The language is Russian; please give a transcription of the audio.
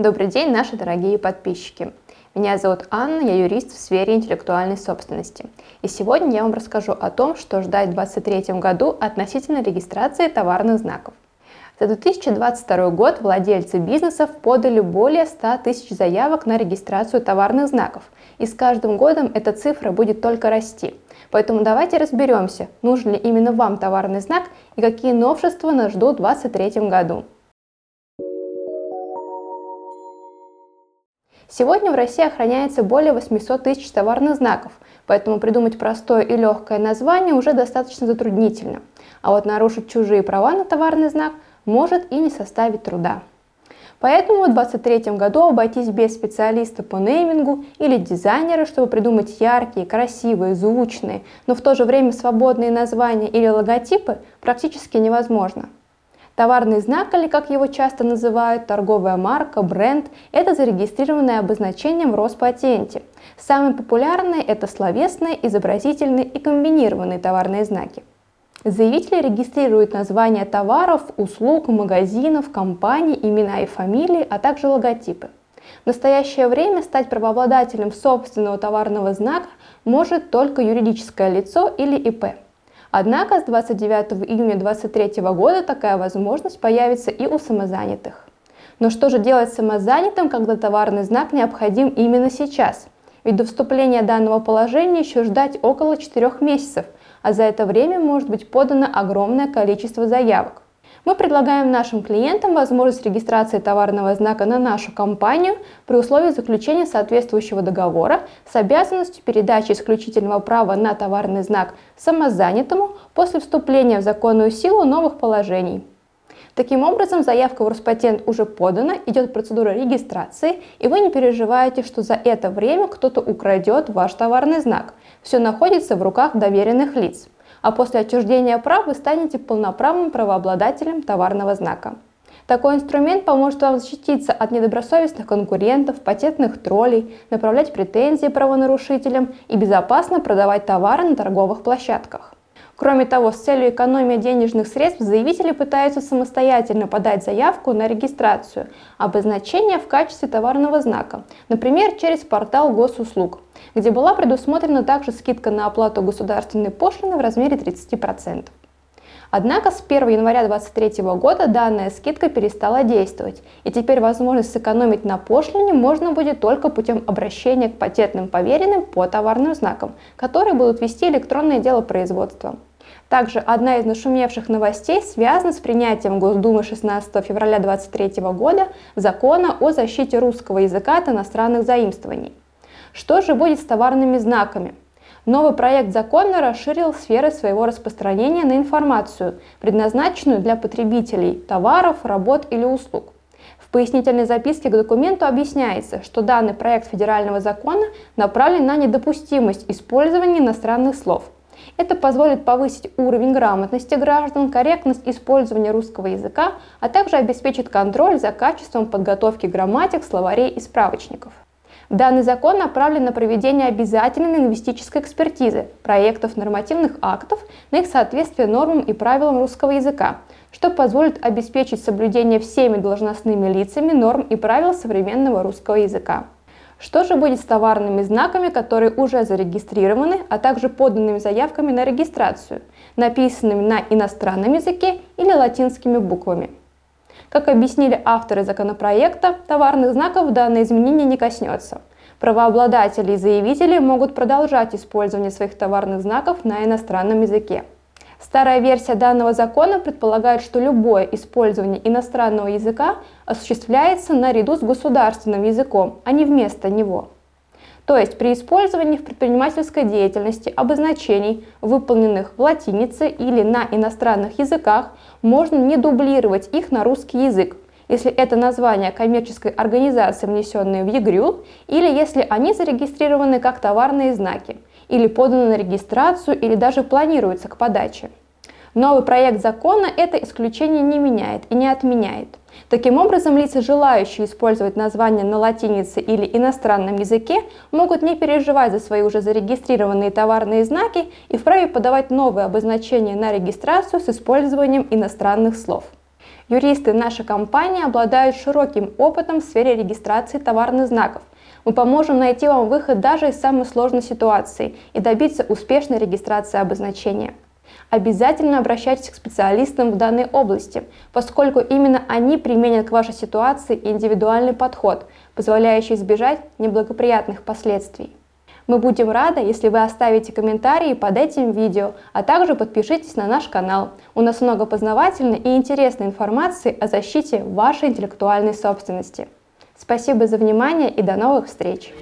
Добрый день, наши дорогие подписчики. Меня зовут Анна, я юрист в сфере интеллектуальной собственности. И сегодня я вам расскажу о том, что ждать в 2023 году относительно регистрации товарных знаков. За 2022 год владельцы бизнесов подали более 100 тысяч заявок на регистрацию товарных знаков, и с каждым годом эта цифра будет только расти. Поэтому давайте разберемся, нужен ли именно вам товарный знак и какие новшества нас ждут в 2023 году. Сегодня в России охраняется более 800 тысяч товарных знаков, поэтому придумать простое и легкое название уже достаточно затруднительно. А вот нарушить чужие права на товарный знак может и не составить труда. Поэтому в 2023 году обойтись без специалиста по неймингу или дизайнера, чтобы придумать яркие, красивые, звучные, но в то же время свободные названия или логотипы, практически невозможно – Товарный знак, или как его часто называют, торговая марка, бренд – это зарегистрированное обозначение в Роспатенте. Самые популярные – это словесные, изобразительные и комбинированные товарные знаки. Заявители регистрируют названия товаров, услуг, магазинов, компаний, имена и фамилии, а также логотипы. В настоящее время стать правообладателем собственного товарного знака может только юридическое лицо или ИП. Однако с 29 июня 2023 года такая возможность появится и у самозанятых. Но что же делать самозанятым, когда товарный знак необходим именно сейчас? Ведь до вступления данного положения еще ждать около 4 месяцев, а за это время может быть подано огромное количество заявок. Мы предлагаем нашим клиентам возможность регистрации товарного знака на нашу компанию при условии заключения соответствующего договора с обязанностью передачи исключительного права на товарный знак самозанятому после вступления в законную силу новых положений. Таким образом, заявка в Роспатент уже подана, идет процедура регистрации, и вы не переживаете, что за это время кто-то украдет ваш товарный знак. Все находится в руках доверенных лиц а после отчуждения прав вы станете полноправным правообладателем товарного знака. Такой инструмент поможет вам защититься от недобросовестных конкурентов, патентных троллей, направлять претензии правонарушителям и безопасно продавать товары на торговых площадках. Кроме того, с целью экономии денежных средств заявители пытаются самостоятельно подать заявку на регистрацию обозначения в качестве товарного знака, например, через портал госуслуг, где была предусмотрена также скидка на оплату государственной пошлины в размере 30%. Однако с 1 января 2023 года данная скидка перестала действовать, и теперь возможность сэкономить на пошлине можно будет только путем обращения к патентным поверенным по товарным знакам, которые будут вести электронное дело производства. Также одна из нашумевших новостей связана с принятием Госдумы 16 февраля 2023 года закона о защите русского языка от иностранных заимствований. Что же будет с товарными знаками? Новый проект закона расширил сферы своего распространения на информацию, предназначенную для потребителей товаров, работ или услуг. В пояснительной записке к документу объясняется, что данный проект федерального закона направлен на недопустимость использования иностранных слов – это позволит повысить уровень грамотности граждан, корректность использования русского языка, а также обеспечит контроль за качеством подготовки грамматик, словарей и справочников. Данный закон направлен на проведение обязательной лингвистической экспертизы проектов нормативных актов на их соответствие нормам и правилам русского языка, что позволит обеспечить соблюдение всеми должностными лицами норм и правил современного русского языка. Что же будет с товарными знаками, которые уже зарегистрированы, а также поданными заявками на регистрацию, написанными на иностранном языке или латинскими буквами? Как объяснили авторы законопроекта, товарных знаков данное изменение не коснется. Правообладатели и заявители могут продолжать использование своих товарных знаков на иностранном языке. Старая версия данного закона предполагает, что любое использование иностранного языка осуществляется наряду с государственным языком, а не вместо него. То есть при использовании в предпринимательской деятельности обозначений, выполненных в латинице или на иностранных языках, можно не дублировать их на русский язык, если это название коммерческой организации, внесенные в ЕГРЮ, или если они зарегистрированы как товарные знаки – или подано на регистрацию, или даже планируется к подаче. Новый проект закона это исключение не меняет и не отменяет. Таким образом, лица, желающие использовать название на латинице или иностранном языке, могут не переживать за свои уже зарегистрированные товарные знаки и вправе подавать новые обозначения на регистрацию с использованием иностранных слов. Юристы нашей компании обладают широким опытом в сфере регистрации товарных знаков. Мы поможем найти вам выход даже из самой сложной ситуации и добиться успешной регистрации обозначения. Обязательно обращайтесь к специалистам в данной области, поскольку именно они применят к вашей ситуации индивидуальный подход, позволяющий избежать неблагоприятных последствий. Мы будем рады, если вы оставите комментарии под этим видео, а также подпишитесь на наш канал. У нас много познавательной и интересной информации о защите вашей интеллектуальной собственности. Спасибо за внимание и до новых встреч!